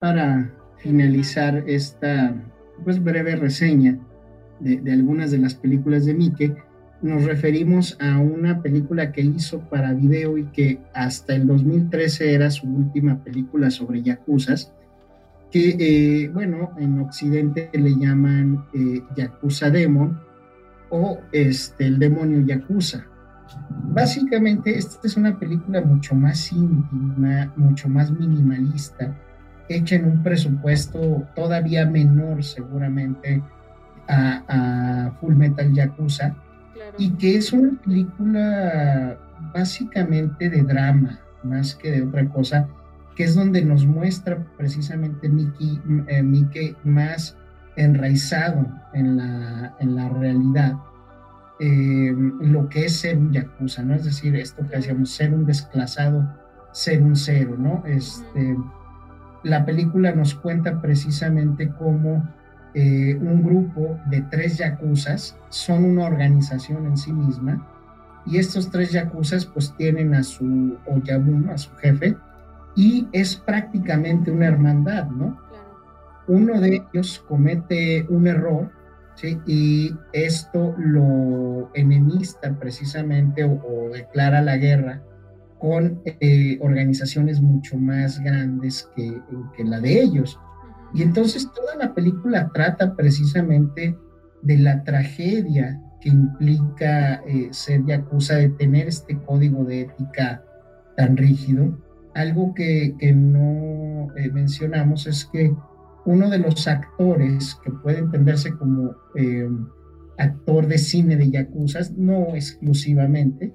para finalizar esta pues, breve reseña de, algunas de las películas de Mike, nos referimos a una película que hizo para video y que hasta el 2013 era su última película sobre yakuzas, que, eh, bueno, en Occidente le llaman eh, Yakuza Demon o este, el demonio Yakuza. Básicamente, esta es una película mucho más íntima, mucho más minimalista, hecha en un presupuesto todavía menor seguramente a, a Full Metal Yakuza, y que es una película básicamente de drama, más que de otra cosa, que es donde nos muestra precisamente Mickey, eh, más enraizado en la, en la realidad, eh, lo que es ser un yakuza, ¿no? Es decir, esto que hacíamos, ser un desclasado, ser un cero, ¿no? Este, la película nos cuenta precisamente cómo eh, un grupo de tres yakuzas, son una organización en sí misma, y estos tres yakuzas pues tienen a su Oyabun, a su jefe, y es prácticamente una hermandad, ¿no? Uno de ellos comete un error, ¿sí? Y esto lo enemista precisamente o, declara la guerra con eh, organizaciones mucho más grandes que, que la de ellos. Y entonces toda la película trata precisamente de la tragedia que implica eh, ser yakuza, de tener este código de ética tan rígido. Algo que, no eh, mencionamos es que uno de los actores que puede entenderse como eh, actor de cine de yakuza, no exclusivamente,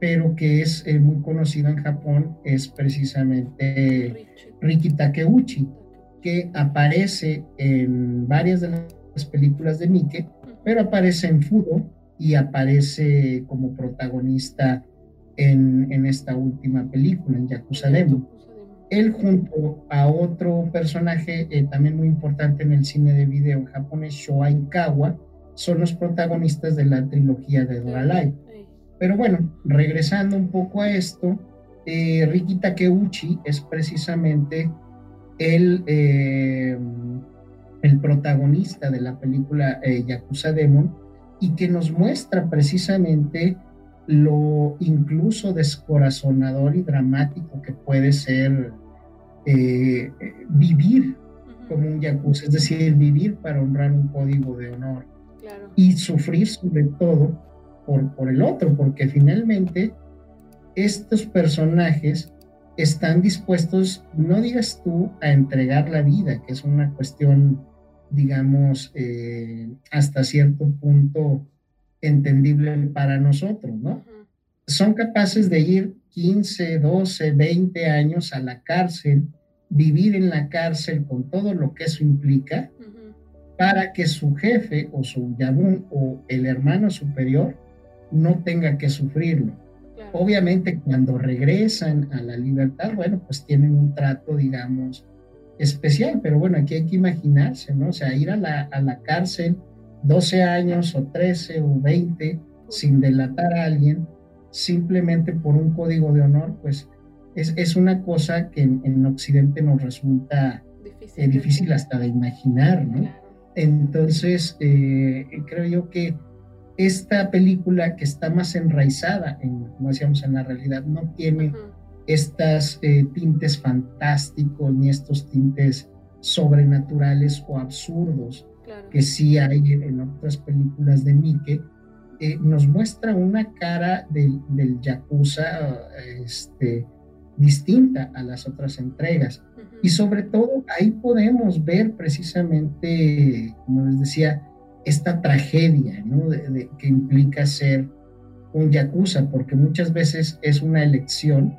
pero que es muy conocido en Japón, es precisamente Riki Takeuchi que aparece en varias de las películas de Mike, pero aparece en Fudo y aparece como protagonista en, en esta última película, en Yakuza Demo. Él junto a otro personaje eh, también muy importante en el cine de video japonés, Shoai Kawa, son los protagonistas de la trilogía de Doralai. Pero bueno, regresando un poco a esto, eh, Riki Takeuchi es precisamente el, eh, el protagonista de la película eh, Yakuza Demon y que nos muestra precisamente lo incluso descorazonador y dramático que puede ser eh, vivir como un yakuza, es decir, vivir para honrar un código de honor y sufrir sobre todo por, por el otro, porque finalmente estos personajes están dispuestos, no digas tú, a entregar la vida, que es una cuestión, digamos, eh, hasta cierto punto entendible para nosotros, ¿no? Son capaces de ir 15, 12, 20 años a la cárcel, vivir en la cárcel con todo lo que eso implica, para que su jefe o su yabún o el hermano superior no tenga que sufrirlo. Obviamente cuando regresan a la libertad, bueno, pues tienen un trato, digamos, especial, pero bueno, aquí hay que imaginarse, ¿no? O sea, ir a la, a la cárcel 12 años o 13 o 20 sin delatar a alguien, simplemente por un código de honor, pues es, es una cosa que en, Occidente nos resulta difícil, difícil, hasta de imaginar, ¿no? Entonces, eh, creo yo que esta película que está más enraizada en, como decíamos, en la realidad, no tiene estas eh, tintes fantásticos ni estos tintes sobrenaturales o absurdos que sí hay en otras películas de Mike, eh, nos muestra una cara del, del Yakuza este, distinta a las otras entregas. Y sobre todo ahí podemos ver precisamente, como les decía, esta tragedia ¿no? de, que implica ser un yakuza, porque muchas veces es una elección,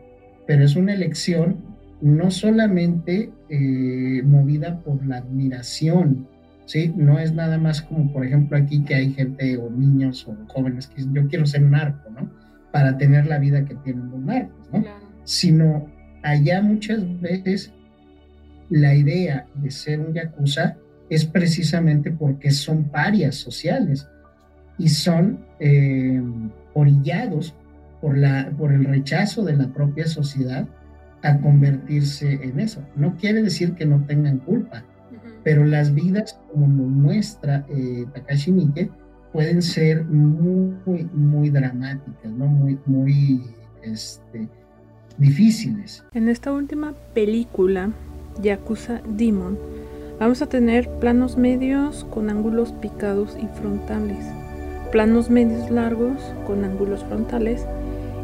pero es una elección no solamente eh, movida por la admiración, ¿sí? No es nada más como, por ejemplo, aquí que hay gente o niños o jóvenes que dicen, yo quiero ser narco, ¿no? Para tener la vida que tienen los narcos, ¿no? Sino allá muchas veces la idea de ser un yakuza es precisamente porque son parias sociales y son eh, orillados por, la, por el rechazo de la propia sociedad a convertirse en eso. No quiere decir que no tengan culpa, pero las vidas, como nos muestra eh, Takashi Miike, pueden ser muy, muy dramáticas, ¿no? Muy, muy este, difíciles. En esta última película, Yakuza Demon, vamos a tener planos medios con ángulos picados y frontales, planos medios largos con ángulos frontales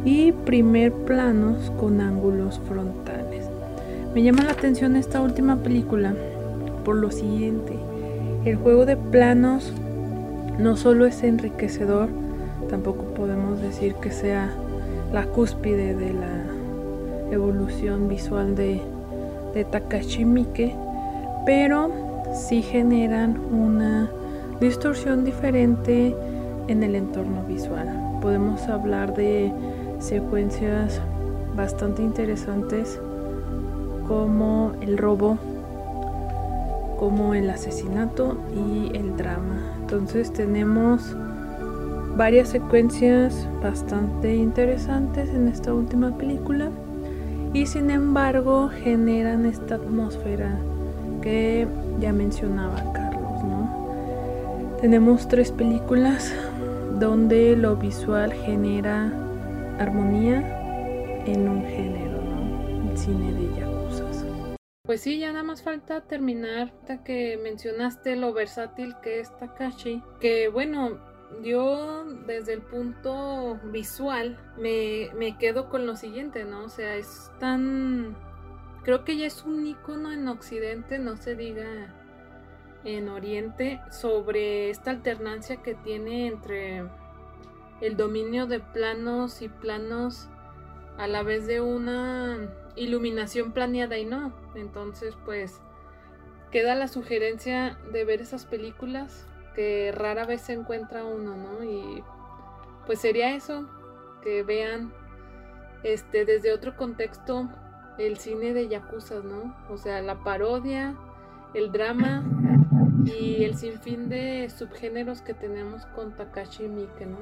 y primer planos con ángulos frontales. Me llama la atención esta última película por lo siguiente. El juego de planos no solo es enriquecedor, tampoco podemos decir que sea la cúspide de la evolución visual de, de Takashi Miike, pero sí generan una distorsión diferente en el entorno visual. Podemos hablar de secuencias bastante interesantes como el robo, como el asesinato y el drama. Entonces tenemos varias secuencias bastante interesantes en esta última película y sin embargo generan esta atmósfera que ya mencionaba Carlos, ¿no? Tenemos tres películas donde lo visual genera armonía en un género, ¿no? El cine de yakuza. Pues sí, ya nada más falta terminar hasta que mencionaste lo versátil que es Takashi, que bueno, yo desde el punto visual me, me quedo con lo siguiente, ¿no? O sea, es tan... Creo que ya es un icono en Occidente, no se diga en Oriente, sobre esta alternancia que tiene entre el dominio de planos y planos a la vez de una iluminación planeada y no. Entonces, pues queda la sugerencia de ver esas películas que rara vez se encuentra uno, ¿no? Y pues sería eso, que vean este desde otro contexto el cine de yakuza, ¿no? O sea, la parodia, el drama y el sinfín de subgéneros que tenemos con Takashi Miike, ¿no?